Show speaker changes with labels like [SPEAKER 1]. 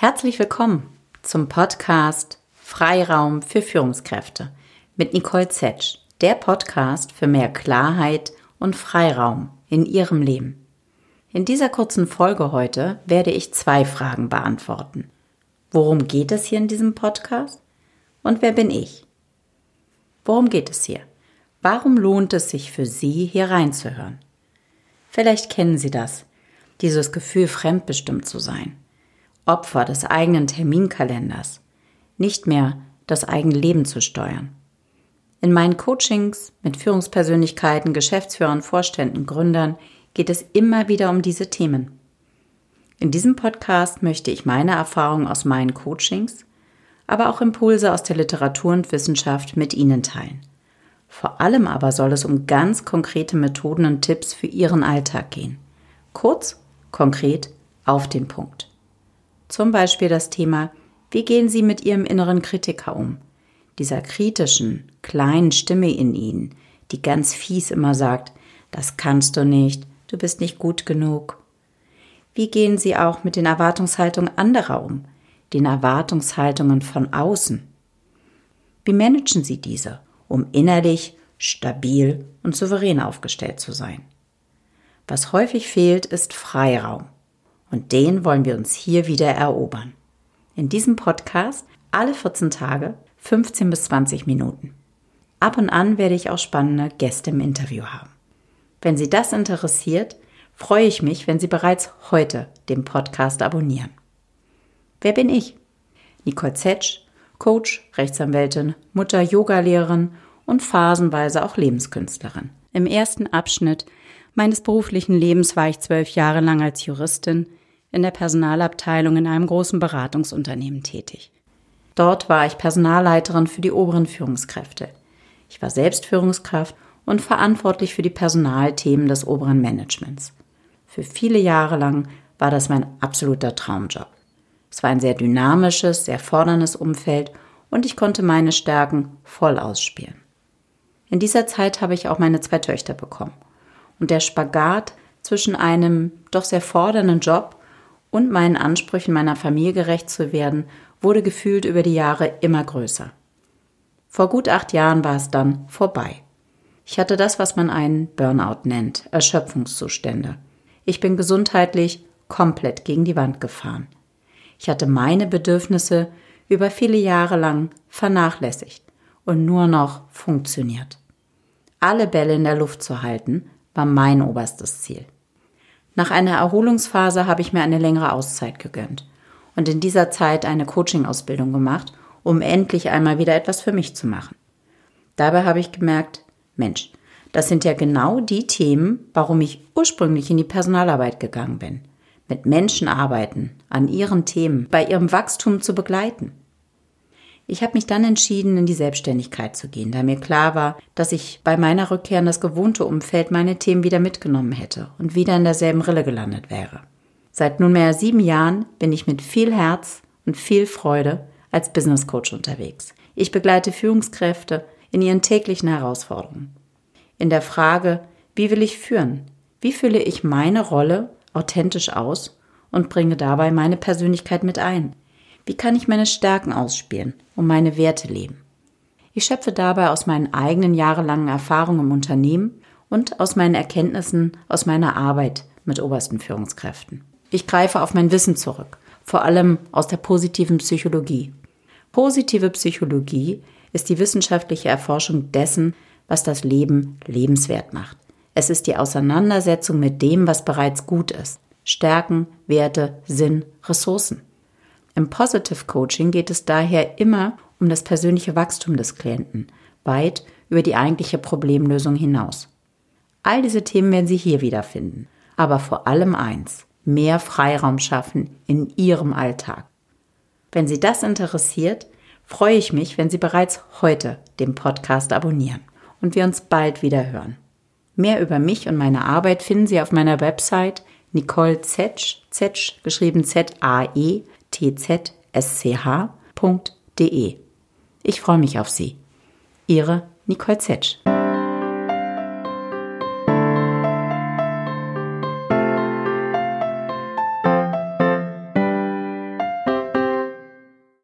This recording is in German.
[SPEAKER 1] Herzlich willkommen zum Podcast Freiraum für Führungskräfte mit Nicole Zetsch, der Podcast für mehr Klarheit und Freiraum in Ihrem Leben. In dieser kurzen Folge heute werde ich zwei Fragen beantworten. Worum geht es hier in diesem Podcast? Und wer bin ich? Worum geht es hier? Warum lohnt es sich für Sie, hier reinzuhören? Vielleicht kennen Sie das, dieses Gefühl, fremdbestimmt zu sein. Opfer des eigenen Terminkalenders, nicht mehr das eigene Leben zu steuern. In meinen Coachings mit Führungspersönlichkeiten, Geschäftsführern, Vorständen, Gründern geht es immer wieder um diese Themen. In diesem Podcast möchte ich meine Erfahrungen aus meinen Coachings, aber auch Impulse aus der Literatur und Wissenschaft mit Ihnen teilen. Vor allem aber soll es um ganz konkrete Methoden und Tipps für Ihren Alltag gehen. Kurz, konkret, auf den Punkt. Zum Beispiel das Thema, wie gehen Sie mit Ihrem inneren Kritiker um? Dieser kritischen, kleinen Stimme in Ihnen, die ganz fies immer sagt, das kannst du nicht, du bist nicht gut genug. Wie gehen Sie auch mit den Erwartungshaltungen anderer um, den Erwartungshaltungen von außen? Wie managen Sie diese? um innerlich stabil und souverän aufgestellt zu sein. Was häufig fehlt, ist Freiraum. Und den wollen wir uns hier wieder erobern. In diesem Podcast alle 14 Tage, 15 bis 20 Minuten. Ab und an werde ich auch spannende Gäste im Interview haben. Wenn Sie das interessiert, freue ich mich, wenn Sie bereits heute den Podcast abonnieren. Wer bin ich? Nicole Zetsch, Coach, Rechtsanwältin, Mutter, Yogalehrerin und phasenweise auch Lebenskünstlerin. Im ersten Abschnitt meines beruflichen Lebens war ich zwölf Jahre lang als Juristin in der Personalabteilung in einem großen Beratungsunternehmen tätig. Dort war ich Personalleiterin für die oberen Führungskräfte. Ich war selbst Führungskraft und verantwortlich für die Personalthemen des oberen Managements. Für viele Jahre lang war das mein absoluter Traumjob. Es war ein sehr dynamisches, sehr forderndes Umfeld und ich konnte meine Stärken voll ausspielen. In dieser Zeit habe ich auch meine zwei Töchter bekommen. Und der Spagat zwischen einem doch sehr fordernden Job und meinen Ansprüchen meiner Familie gerecht zu werden, wurde gefühlt über die Jahre immer größer. Vor gut acht Jahren war es dann vorbei. Ich hatte das, was man einen Burnout nennt, Erschöpfungszustände. Ich bin gesundheitlich komplett gegen die Wand gefahren. Ich hatte meine Bedürfnisse über viele Jahre lang vernachlässigt und nur noch funktioniert. Alle Bälle in der Luft zu halten, war mein oberstes Ziel. Nach einer Erholungsphase habe ich mir eine längere Auszeit gegönnt und in dieser Zeit eine Coaching-Ausbildung gemacht, um endlich einmal wieder etwas für mich zu machen. Dabei habe ich gemerkt, Mensch, das sind ja genau die Themen, warum ich ursprünglich in die Personalarbeit gegangen bin mit Menschen arbeiten, an ihren Themen, bei ihrem Wachstum zu begleiten. Ich habe mich dann entschieden, in die Selbstständigkeit zu gehen, da mir klar war, dass ich bei meiner Rückkehr in das gewohnte Umfeld meine Themen wieder mitgenommen hätte und wieder in derselben Rille gelandet wäre. Seit nunmehr sieben Jahren bin ich mit viel Herz und viel Freude als Business Coach unterwegs. Ich begleite Führungskräfte in ihren täglichen Herausforderungen. In der Frage, wie will ich führen? Wie fülle ich meine Rolle authentisch aus und bringe dabei meine Persönlichkeit mit ein? Wie kann ich meine Stärken ausspielen und meine Werte leben? Ich schöpfe dabei aus meinen eigenen jahrelangen Erfahrungen im Unternehmen und aus meinen Erkenntnissen aus meiner Arbeit mit obersten Führungskräften. Ich greife auf mein Wissen zurück, vor allem aus der positiven Psychologie. Positive Psychologie ist die wissenschaftliche Erforschung dessen, was das Leben lebenswert macht. Es ist die Auseinandersetzung mit dem, was bereits gut ist. Stärken, Werte, Sinn, Ressourcen. Im Positive Coaching geht es daher immer um das persönliche Wachstum des Klienten, weit über die eigentliche Problemlösung hinaus. All diese Themen werden Sie hier wiederfinden. Aber vor allem eins, mehr Freiraum schaffen in Ihrem Alltag. Wenn Sie das interessiert, freue ich mich, wenn Sie bereits heute den Podcast abonnieren und wir uns bald wieder hören. Mehr über mich und meine Arbeit finden Sie auf meiner Website Nicole Zetsch, Zetsch geschrieben Z-A-E-T-Z-S-C-H.de. Ich freue mich auf Sie. Ihre Nicole Zetsch.